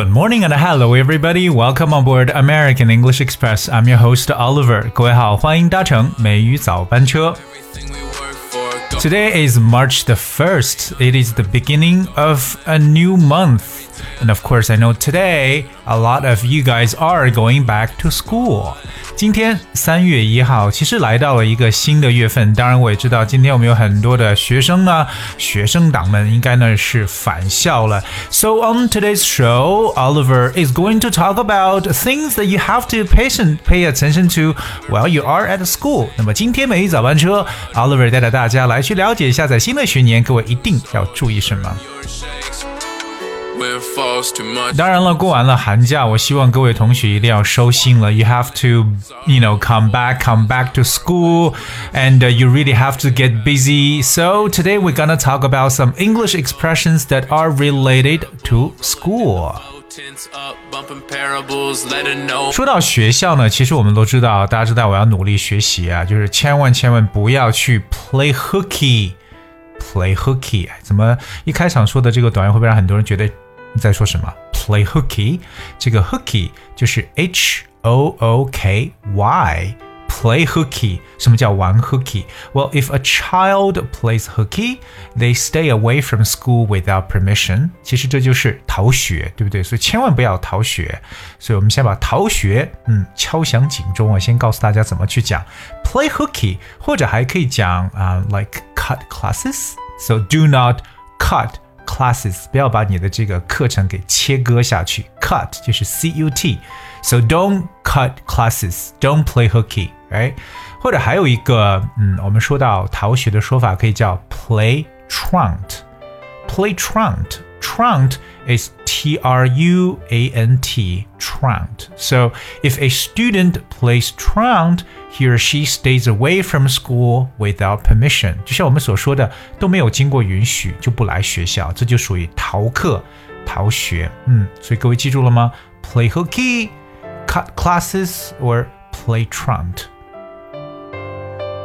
Good morning and hello everybody. Welcome on board American English Express. I'm your host Oliver. 各位好，欢迎搭乘美语早班车。Today is March the 1st. It is the beginning of a new month. And of course, I know today a lot of you guys are going back to school. 今天三月一号，其实来到了一个新的月份。当然，我也知道今天我们有很多的学生呢，学生党们应该呢是返校了。So on today's show, Oliver is going to talk about things that you have to patient pay attention to while you are at school。那么今天美语早班车，Oliver 带着大家来去了解一下，在新的学年各位一定要注意什么。 当然了，过完了寒假，我希望各位同学一定要收心了。You have to, you know, come back, come back to school, and uh, you really have to get busy. So today we're gonna talk about some English expressions that are related to school. 说到学校呢，其实我们都知道，大家知道我要努力学习啊，就是千万千万不要去 play hooky。play hooky，怎么一开场说的这个短语会不会让很多人觉得 你在说什么？Play hooky，这个 hooky 就是 H O O K Y。Play hooky，什么叫玩 hooky？Well, if a child plays hooky, they stay away from school without permission。其实这就是逃学，对不对？所以千万不要逃学。所以我们先把逃学，嗯，敲响警钟啊！先告诉大家怎么去讲 play hooky，或者还可以讲啊、uh,，like cut classes。So do not cut classes，不要把你的这个课程给切割下去。Cut 就是 C U T，so don't cut classes，don't play hooky，right？或者还有一个，嗯，我们说到逃学的说法可以叫 play truant，play truant。Truant is T R U A N T, truant. So if a student plays truant, he or she stays away from school without permission. 就像我们所说的，都没有经过允许就不来学校，这就属于逃课、逃学。嗯，所以各位记住了吗？Play hooky, cut classes, or play truant.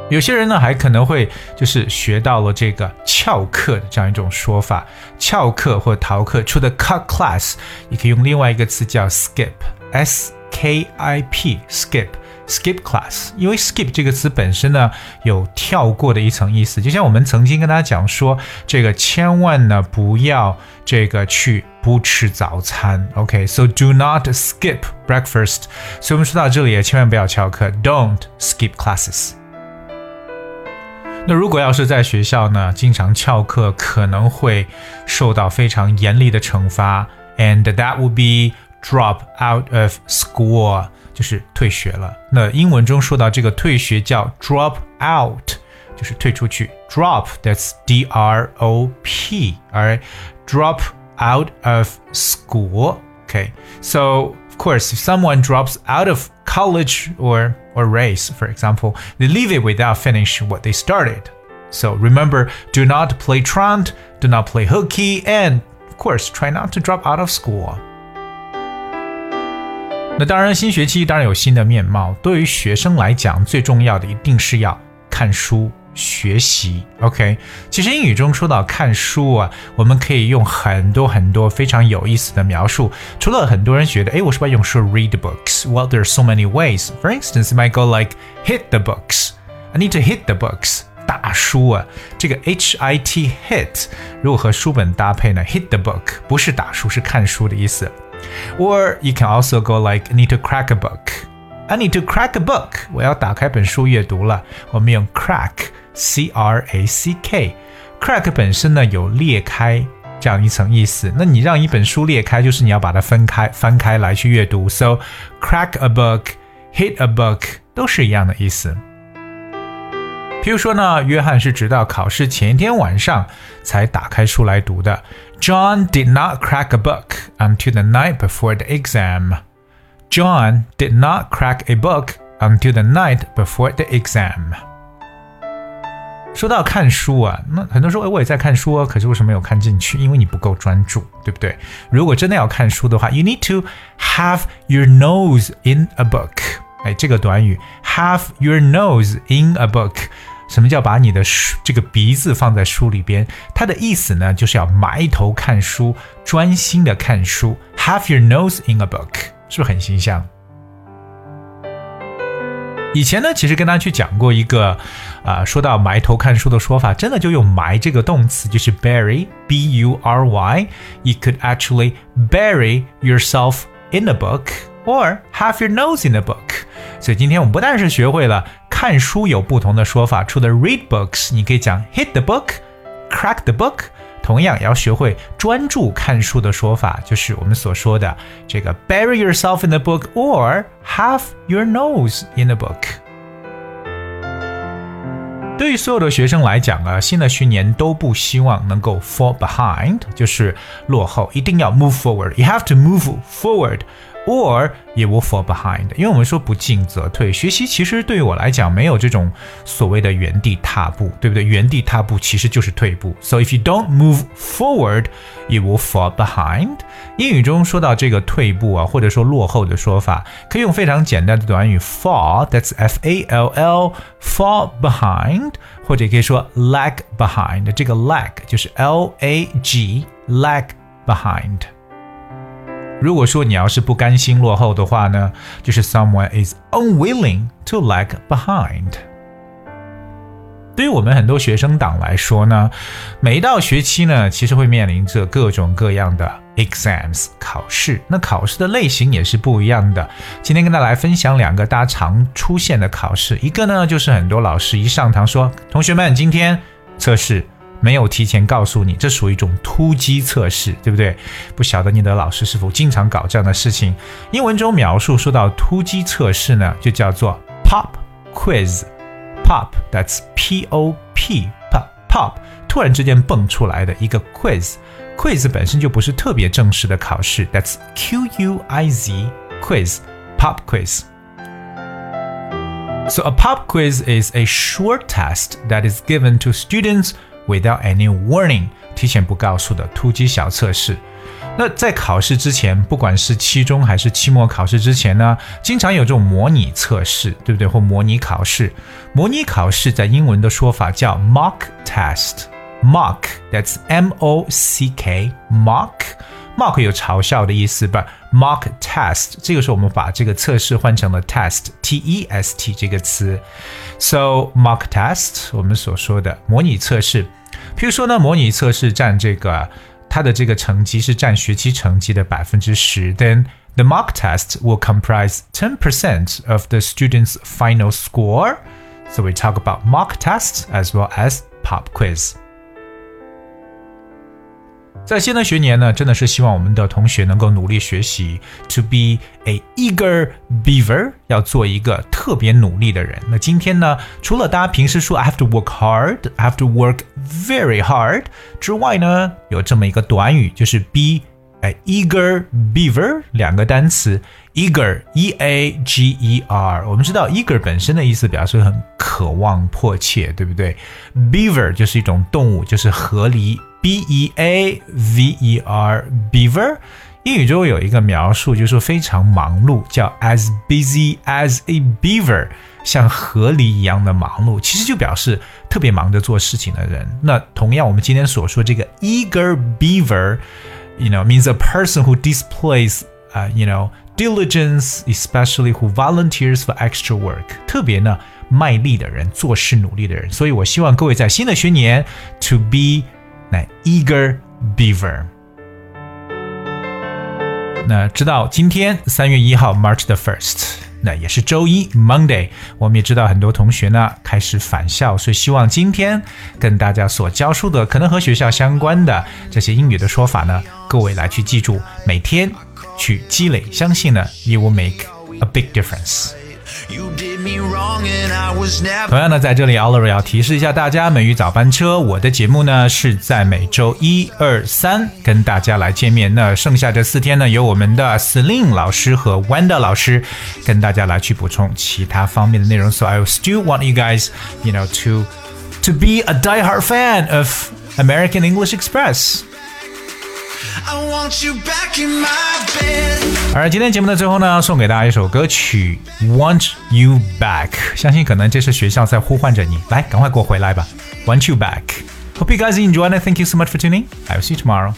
有些人呢，还可能会就是学到了这个翘课的这样一种说法，翘课或逃课。除了 cut class，你可以用另外一个词叫 skip，s k i p，skip，skip class。因为 skip 这个词本身呢，有跳过的一层意思。就像我们曾经跟大家讲说，这个千万呢不要这个去不吃早餐。OK，so do not skip breakfast。所以我们说到这里也千万不要翘课，don't skip classes。那如果要是在学校呢，经常翘课，可能会受到非常严厉的惩罚，and that would be drop out of school，就是退学了。那英文中说到这个退学叫 drop out，就是退出去。drop，that's D R O P，alright，drop out of school，OK，so。Okay，so of course, if someone drops out of college or or race, for example, they leave it without finish what they started. So remember, do not play truant, do not play hooky, and of course, try not to drop out of school. 那当然，新学期当然有新的面貌。对于学生来讲，最重要的一定是要看书。 学习，OK。其实英语中说到看书啊，我们可以用很多很多非常有意思的描述。除了很多人觉得，哎，我是不是用说 read books？Well, there are so many ways. For instance, it might go like hit the books. I need to hit the books. 打书啊，这个 H I T hit 如果和书本搭配呢，hit the book 不是打书，是看书的意思。Or you can also go like need to crack a book. I need to crack a book. 我要打开本书阅读了。我们用 crack。 C R A C K，crack 本身呢有裂开这样一层意思。那你让一本书裂开，就是你要把它分开、翻开来去阅读。So crack a book, hit a book 都是一样的意思。譬如说呢，约翰是直到考试前一天晚上才打开书来读的。John did not crack a book until the night before the exam. John did not crack a book until the night before the exam. 说到看书啊，那很多人说，哎，我也在看书啊，可是为什么没有看进去？因为你不够专注，对不对？如果真的要看书的话，you need to have your nose in a book。哎，这个短语 have your nose in a book，什么叫把你的书这个鼻子放在书里边？它的意思呢，就是要埋头看书，专心的看书。Have your nose in a book，是不是很形象？以前呢，其实跟大家去讲过一个，啊，说到埋头看书的说法，真的就用埋这个动词，就是 bury，b u r y。You could actually bury yourself in a book or have your nose in a book。所以今天我们不但是学会了看书有不同的说法，除了 read books，你可以讲 hit the book，crack the book。同样也要学会专注看书的说法，就是我们所说的这个 bury yourself in the book or have your nose in the book。对于所有的学生来讲啊，新的学年都不希望能够 fall behind，就是落后，一定要 move forward。You have to move forward。 or 也 will fall behind，因为我们说不进则退，学习其实对于我来讲没有这种所谓的原地踏步，对不对？原地踏步其实就是退步。So if you don't move forward, you will fall behind。英语中说到这个退步啊，或者说落后的说法，可以用非常简单的短语 fall，that's f a l l，fall behind，或者可以说 lag behind。这个 lag 就是 l a g，lag behind。如果说你要是不甘心落后的话呢，就是 someone is unwilling to lag behind。对于我们很多学生党来说呢，每一到学期呢，其实会面临着各种各样的 exams 考试。那考试的类型也是不一样的。今天跟大家来分享两个大家常出现的考试，一个呢就是很多老师一上堂说，同学们今天测试。没有提前告诉你，这属于一种突击测试，对不对？不晓得你的老师是否经常搞这样的事情？英文中描述说到突击测试呢，就叫做 pop quiz。pop，that's p o p，pop pop，突然之间蹦出来的一个 quiz。quiz 本身就不是特别正式的考试，that's q u i z quiz，pop quiz。So a pop quiz is a short test that is given to students without any warning，提前不告诉的突击小测试。那在考试之前，不管是期中还是期末考试之前呢，经常有这种模拟测试，对不对？或模拟考试。模拟考试在英文的说法叫 mock test。mock，that's M O C K，mock。mock 有嘲笑的意思不是 mock test 这个时候我们把这个测试换成了 test，t e s t 这个词。So mock test 我们所说的模拟测试，譬如说呢，模拟测试占这个它的这个成绩是占学期成绩的百分之十，then the mock test will comprise ten percent of the student's final score. So we talk about mock tests as well as pop quiz. 在新的学年呢，真的是希望我们的同学能够努力学习，to be a eager beaver，要做一个特别努力的人。那今天呢，除了大家平时说 I have to work hard，I have to work very hard 之外呢，有这么一个短语，就是 be eager beaver，两个单词，eager，e a g e r。我们知道 eager 本身的意思表示很渴望、迫切，对不对？beaver 就是一种动物，就是河狸。B E A V E R beaver，英语中有一个描述，就是说非常忙碌，叫 as busy as a beaver，像河狸一样的忙碌，其实就表示特别忙着做事情的人。那同样，我们今天所说这个 eager beaver beaver，you know means a person who displays 啊、uh,，you know diligence, especially who volunteers for extra work，特别呢卖力的人，做事努力的人。所以我希望各位在新的学年 to be 那 eager beaver。那知道今天三月一号 March the first， 那也是周一 Monday。我们也知道很多同学呢开始返校，所以希望今天跟大家所教书的可能和学校相关的这些英语的说法呢，各位来去记住，每天去积累，相信呢，you will make a big difference。同样呢，在这里，Oliver 要提示一下大家，美语早班车，我的节目呢是在每周一、二、三跟大家来见面。那剩下这四天呢，由我们的 Celine 老师和 Wanda 老师跟大家来去补充其他方面的内容。So I still want you guys, you know, to to be a diehard fan of American English Express. 而今天节目的最后呢，送给大家一首歌曲《Want You Back》，相信可能这是学校在呼唤着你，来，赶快给我回来吧，《Want You Back》。Hope you guys enjoyed it. Thank you so much for tuning. I will see you tomorrow.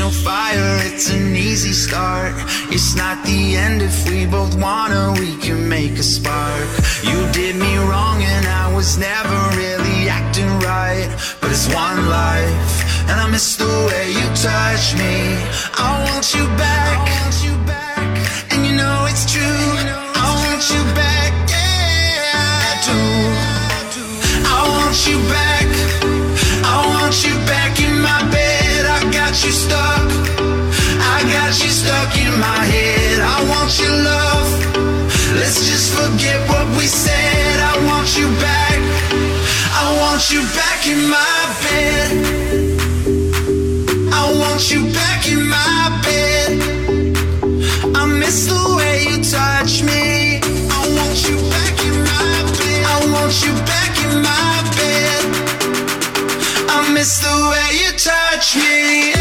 No fire, it's an easy start. It's not the end if we both wanna, we can make a spark. You did me wrong and I was never really acting right. But it's one life, and I miss the way you touch me. I want you back, and you know it's true. I want you back, yeah, I do. I want you back. You stuck. I got you stuck in my head. I want your love. Let's just forget what we said. I want you back. I want you back in my bed. I want you back in my bed. I miss the way you touch me. I want you back in my bed. I want you back in my bed. I miss the way you touch me.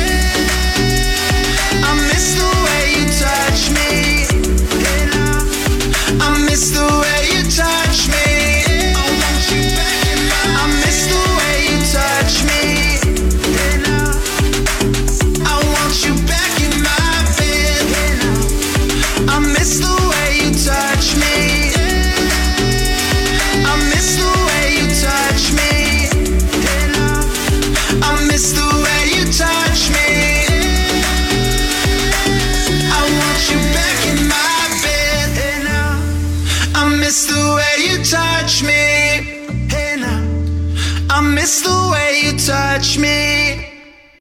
The way you touch me.